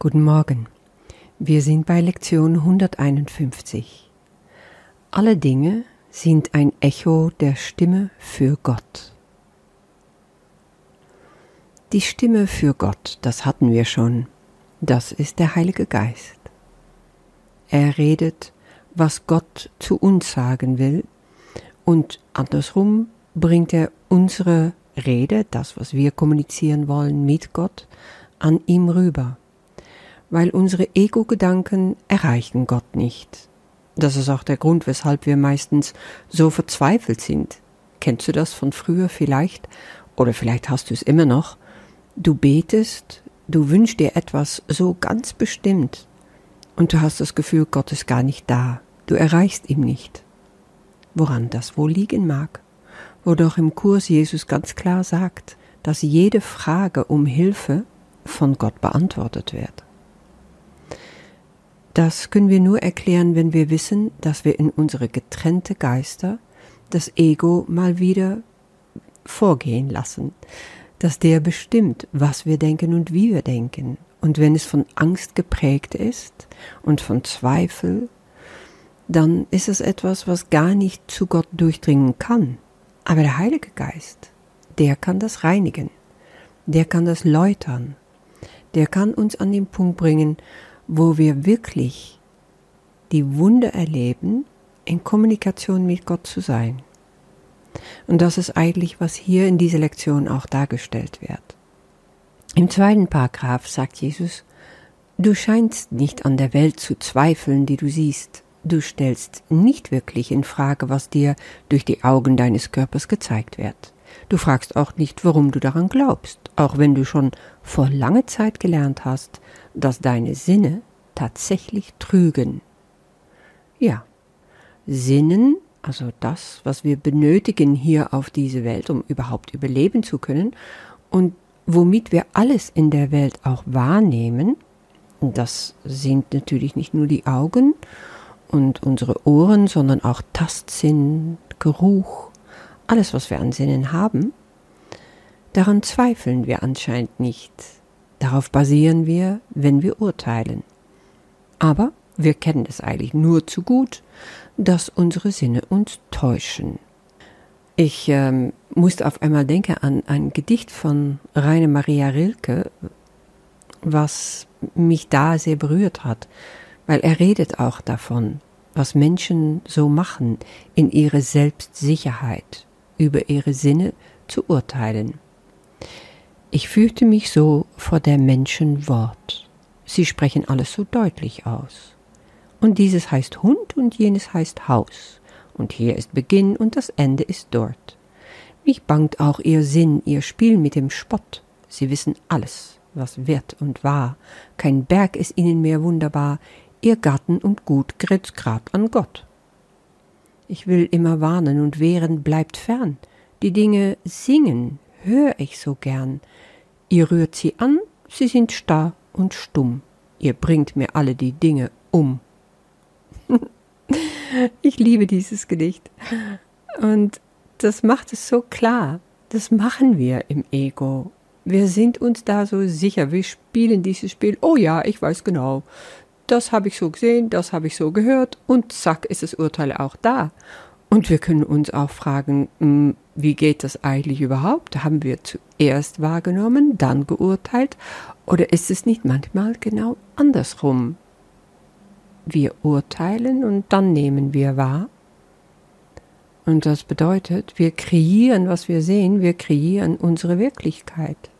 Guten Morgen. Wir sind bei Lektion 151. Alle Dinge sind ein Echo der Stimme für Gott. Die Stimme für Gott, das hatten wir schon, das ist der Heilige Geist. Er redet, was Gott zu uns sagen will, und andersrum bringt er unsere Rede, das, was wir kommunizieren wollen mit Gott, an ihm rüber weil unsere Ego-Gedanken erreichen Gott nicht. Das ist auch der Grund, weshalb wir meistens so verzweifelt sind. Kennst du das von früher vielleicht? Oder vielleicht hast du es immer noch. Du betest, du wünschst dir etwas so ganz bestimmt und du hast das Gefühl, Gott ist gar nicht da. Du erreichst ihn nicht. Woran das wohl liegen mag? Wo doch im Kurs Jesus ganz klar sagt, dass jede Frage um Hilfe von Gott beantwortet wird. Das können wir nur erklären, wenn wir wissen, dass wir in unsere getrennte Geister das Ego mal wieder vorgehen lassen, dass der bestimmt, was wir denken und wie wir denken. Und wenn es von Angst geprägt ist und von Zweifel, dann ist es etwas, was gar nicht zu Gott durchdringen kann. Aber der Heilige Geist, der kann das reinigen, der kann das läutern, der kann uns an den Punkt bringen, wo wir wirklich die Wunder erleben, in Kommunikation mit Gott zu sein. Und das ist eigentlich, was hier in dieser Lektion auch dargestellt wird. Im zweiten Paragraph sagt Jesus, du scheinst nicht an der Welt zu zweifeln, die du siehst. Du stellst nicht wirklich in Frage, was dir durch die Augen deines Körpers gezeigt wird. Du fragst auch nicht, warum du daran glaubst, auch wenn du schon vor langer Zeit gelernt hast, dass deine Sinne tatsächlich trügen. Ja, Sinnen, also das, was wir benötigen hier auf diese Welt, um überhaupt überleben zu können, und womit wir alles in der Welt auch wahrnehmen, das sind natürlich nicht nur die Augen und unsere Ohren, sondern auch Tastsinn, Geruch, alles, was wir an Sinnen haben, daran zweifeln wir anscheinend nicht. Darauf basieren wir, wenn wir urteilen. Aber wir kennen es eigentlich nur zu gut, dass unsere Sinne uns täuschen. Ich ähm, musste auf einmal denken an ein Gedicht von Raine Maria Rilke, was mich da sehr berührt hat, weil er redet auch davon, was Menschen so machen, in ihre Selbstsicherheit über ihre Sinne zu urteilen. Ich fühlte mich so vor der Menschen Wort. Sie sprechen alles so deutlich aus. Und dieses heißt Hund und jenes heißt Haus. Und hier ist Beginn und das Ende ist dort. Mich bangt auch ihr Sinn, ihr Spiel mit dem Spott. Sie wissen alles, was wird und war. Kein Berg ist ihnen mehr wunderbar. Ihr Garten und Gut grätzt grad an Gott. Ich will immer warnen und wehren, bleibt fern. Die Dinge singen, hör ich so gern. Ihr rührt sie an, sie sind starr und stumm. Ihr bringt mir alle die Dinge um. ich liebe dieses Gedicht. Und das macht es so klar. Das machen wir im Ego. Wir sind uns da so sicher. Wir spielen dieses Spiel. Oh ja, ich weiß genau. Das habe ich so gesehen, das habe ich so gehört und zack ist das Urteil auch da. Und wir können uns auch fragen, hm, wie geht das eigentlich überhaupt? Haben wir zuerst wahrgenommen, dann geurteilt? Oder ist es nicht manchmal genau andersrum? Wir urteilen und dann nehmen wir wahr. Und das bedeutet, wir kreieren, was wir sehen, wir kreieren unsere Wirklichkeit.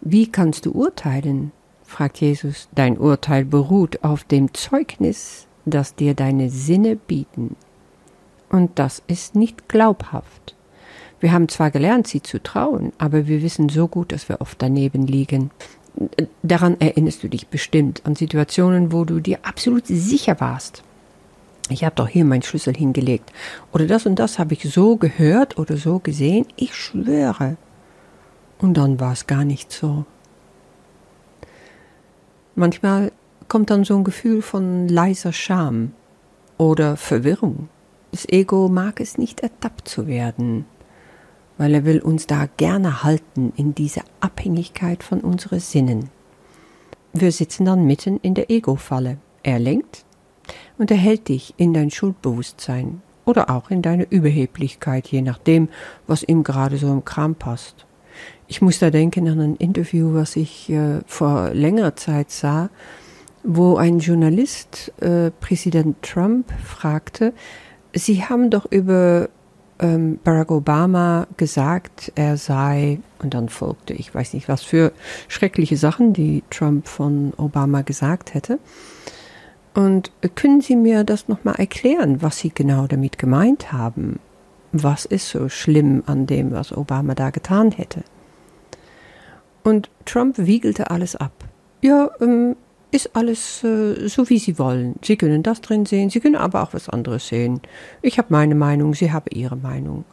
Wie kannst du urteilen? Fragt Jesus. Dein Urteil beruht auf dem Zeugnis das dir deine Sinne bieten. Und das ist nicht glaubhaft. Wir haben zwar gelernt, sie zu trauen, aber wir wissen so gut, dass wir oft daneben liegen. Daran erinnerst du dich bestimmt an Situationen, wo du dir absolut sicher warst. Ich habe doch hier meinen Schlüssel hingelegt. Oder das und das habe ich so gehört oder so gesehen. Ich schwöre. Und dann war es gar nicht so. Manchmal kommt dann so ein Gefühl von leiser Scham oder Verwirrung. Das Ego mag es nicht ertappt zu werden. weil er will uns da gerne halten in dieser Abhängigkeit von unseren Sinnen. Wir sitzen dann mitten in der Ego-Falle. Er lenkt und er hält dich in dein Schuldbewusstsein oder auch in deine Überheblichkeit, je nachdem, was ihm gerade so im Kram passt. Ich muss da denken an ein Interview, was ich äh, vor längerer Zeit sah, wo ein Journalist äh, Präsident Trump fragte, Sie haben doch über ähm, Barack Obama gesagt, er sei, und dann folgte, ich weiß nicht, was für schreckliche Sachen, die Trump von Obama gesagt hätte. Und können Sie mir das nochmal erklären, was Sie genau damit gemeint haben? Was ist so schlimm an dem, was Obama da getan hätte? Und Trump wiegelte alles ab. Ja, ähm, ist alles äh, so, wie Sie wollen. Sie können das drin sehen, Sie können aber auch was anderes sehen. Ich habe meine Meinung, Sie haben Ihre Meinung.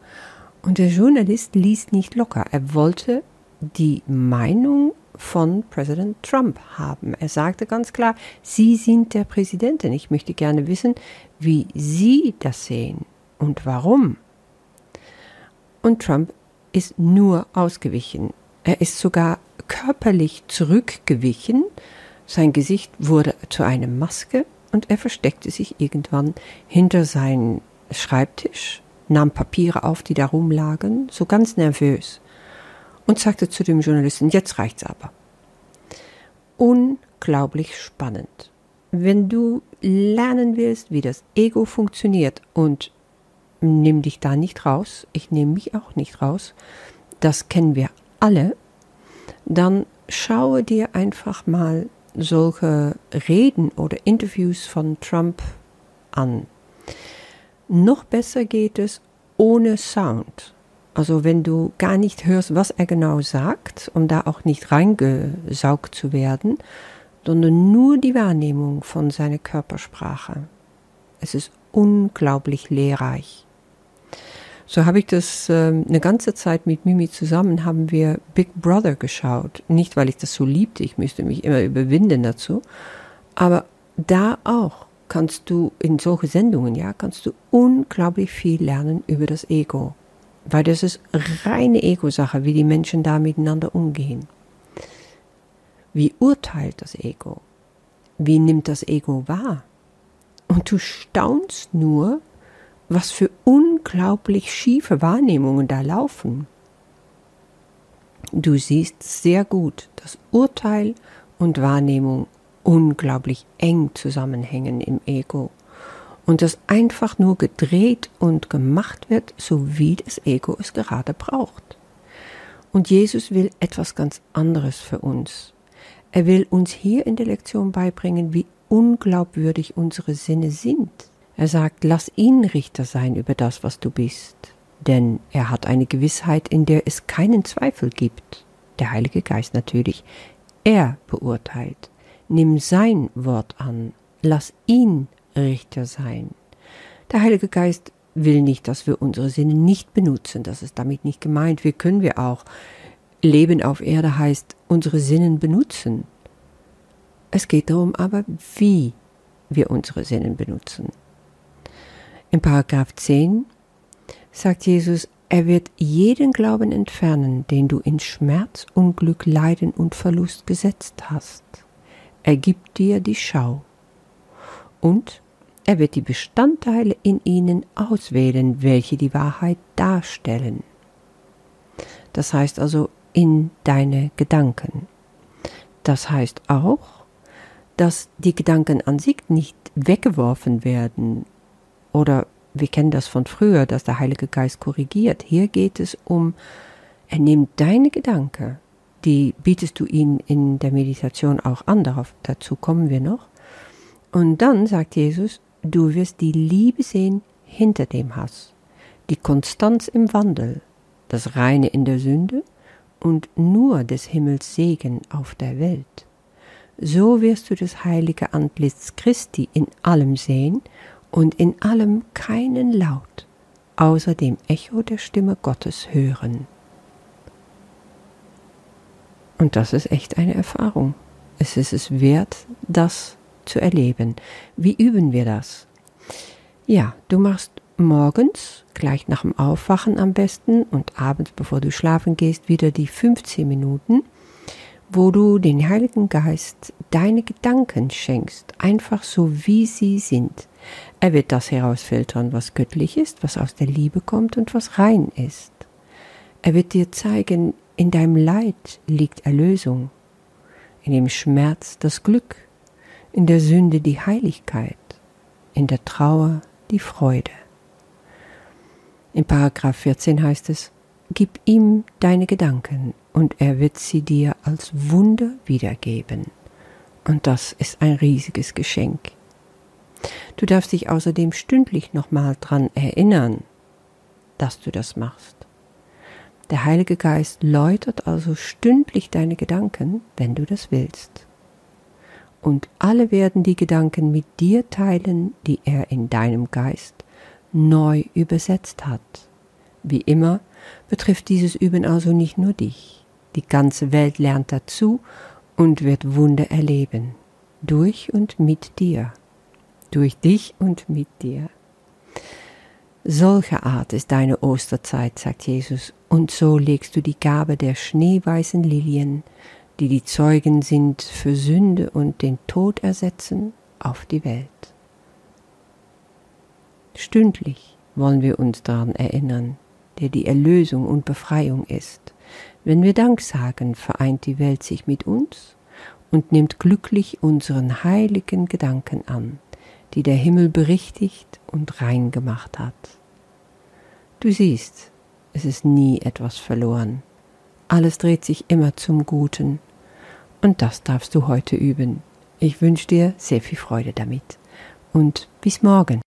Und der Journalist ließ nicht locker. Er wollte die Meinung von Präsident Trump haben. Er sagte ganz klar, Sie sind der Präsidentin. Ich möchte gerne wissen, wie Sie das sehen und warum. Und Trump ist nur ausgewichen. Er ist sogar körperlich zurückgewichen, sein Gesicht wurde zu einer Maske und er versteckte sich irgendwann hinter seinen Schreibtisch, nahm Papiere auf, die da rumlagen, so ganz nervös, und sagte zu dem Journalisten, jetzt reicht's aber. Unglaublich spannend. Wenn du lernen willst, wie das Ego funktioniert und nimm dich da nicht raus, ich nehme mich auch nicht raus, das kennen wir alle, dann schaue dir einfach mal solche Reden oder Interviews von Trump an. Noch besser geht es ohne Sound. Also wenn du gar nicht hörst, was er genau sagt, um da auch nicht reingesaugt zu werden, sondern nur die Wahrnehmung von seiner Körpersprache. Es ist unglaublich lehrreich. So habe ich das äh, eine ganze Zeit mit Mimi zusammen, haben wir Big Brother geschaut. Nicht, weil ich das so liebte, ich müsste mich immer überwinden dazu. Aber da auch kannst du in solche Sendungen, ja, kannst du unglaublich viel lernen über das Ego. Weil das ist reine Ego-Sache, wie die Menschen da miteinander umgehen. Wie urteilt das Ego? Wie nimmt das Ego wahr? Und du staunst nur, was für unglaublich schiefe Wahrnehmungen da laufen. Du siehst sehr gut, dass Urteil und Wahrnehmung unglaublich eng zusammenhängen im Ego und dass einfach nur gedreht und gemacht wird, so wie das Ego es gerade braucht. Und Jesus will etwas ganz anderes für uns. Er will uns hier in der Lektion beibringen, wie unglaubwürdig unsere Sinne sind. Er sagt, lass ihn Richter sein über das, was du bist, denn er hat eine Gewissheit, in der es keinen Zweifel gibt. Der Heilige Geist natürlich. Er beurteilt. Nimm sein Wort an. Lass ihn Richter sein. Der Heilige Geist will nicht, dass wir unsere Sinne nicht benutzen. Das ist damit nicht gemeint. Wir können wir auch. Leben auf Erde heißt unsere Sinnen benutzen. Es geht darum aber, wie wir unsere Sinnen benutzen. In Paragraph 10 sagt Jesus, er wird jeden Glauben entfernen, den du in Schmerz, Unglück, Leiden und Verlust gesetzt hast. Er gibt dir die Schau. Und er wird die Bestandteile in ihnen auswählen, welche die Wahrheit darstellen. Das heißt also in deine Gedanken. Das heißt auch, dass die Gedanken an sich nicht weggeworfen werden oder wir kennen das von früher, dass der Heilige Geist korrigiert. Hier geht es um, er nimmt deine Gedanken, die bietest du ihm in der Meditation auch an, darauf, dazu kommen wir noch. Und dann sagt Jesus, du wirst die Liebe sehen hinter dem Hass, die Konstanz im Wandel, das Reine in der Sünde und nur des Himmels Segen auf der Welt. So wirst du das heilige Antlitz Christi in allem sehen und in allem keinen Laut außer dem Echo der Stimme Gottes hören. Und das ist echt eine Erfahrung. Es ist es wert, das zu erleben. Wie üben wir das? Ja, du machst morgens, gleich nach dem Aufwachen am besten und abends, bevor du schlafen gehst, wieder die 15 Minuten, wo du den Heiligen Geist deine Gedanken schenkst, einfach so wie sie sind. Er wird das herausfiltern, was göttlich ist, was aus der Liebe kommt und was rein ist. Er wird dir zeigen, in deinem Leid liegt Erlösung, in dem Schmerz das Glück, in der Sünde die Heiligkeit, in der Trauer die Freude. In Paragraph 14 heißt es, Gib ihm deine Gedanken und er wird sie dir als Wunder wiedergeben. Und das ist ein riesiges Geschenk. Du darfst dich außerdem stündlich nochmal dran erinnern, dass du das machst. Der Heilige Geist läutert also stündlich deine Gedanken, wenn du das willst. Und alle werden die Gedanken mit dir teilen, die er in deinem Geist neu übersetzt hat. Wie immer betrifft dieses Üben also nicht nur dich. Die ganze Welt lernt dazu und wird Wunder erleben. Durch und mit dir. Durch dich und mit dir. Solche Art ist deine Osterzeit, sagt Jesus, und so legst du die Gabe der schneeweißen Lilien, die die Zeugen sind für Sünde und den Tod ersetzen, auf die Welt. Stündlich wollen wir uns daran erinnern, der die Erlösung und Befreiung ist. Wenn wir Dank sagen, vereint die Welt sich mit uns und nimmt glücklich unseren heiligen Gedanken an, die der Himmel berichtigt und rein gemacht hat. Du siehst, es ist nie etwas verloren. Alles dreht sich immer zum Guten. Und das darfst du heute üben. Ich wünsche dir sehr viel Freude damit. Und bis morgen.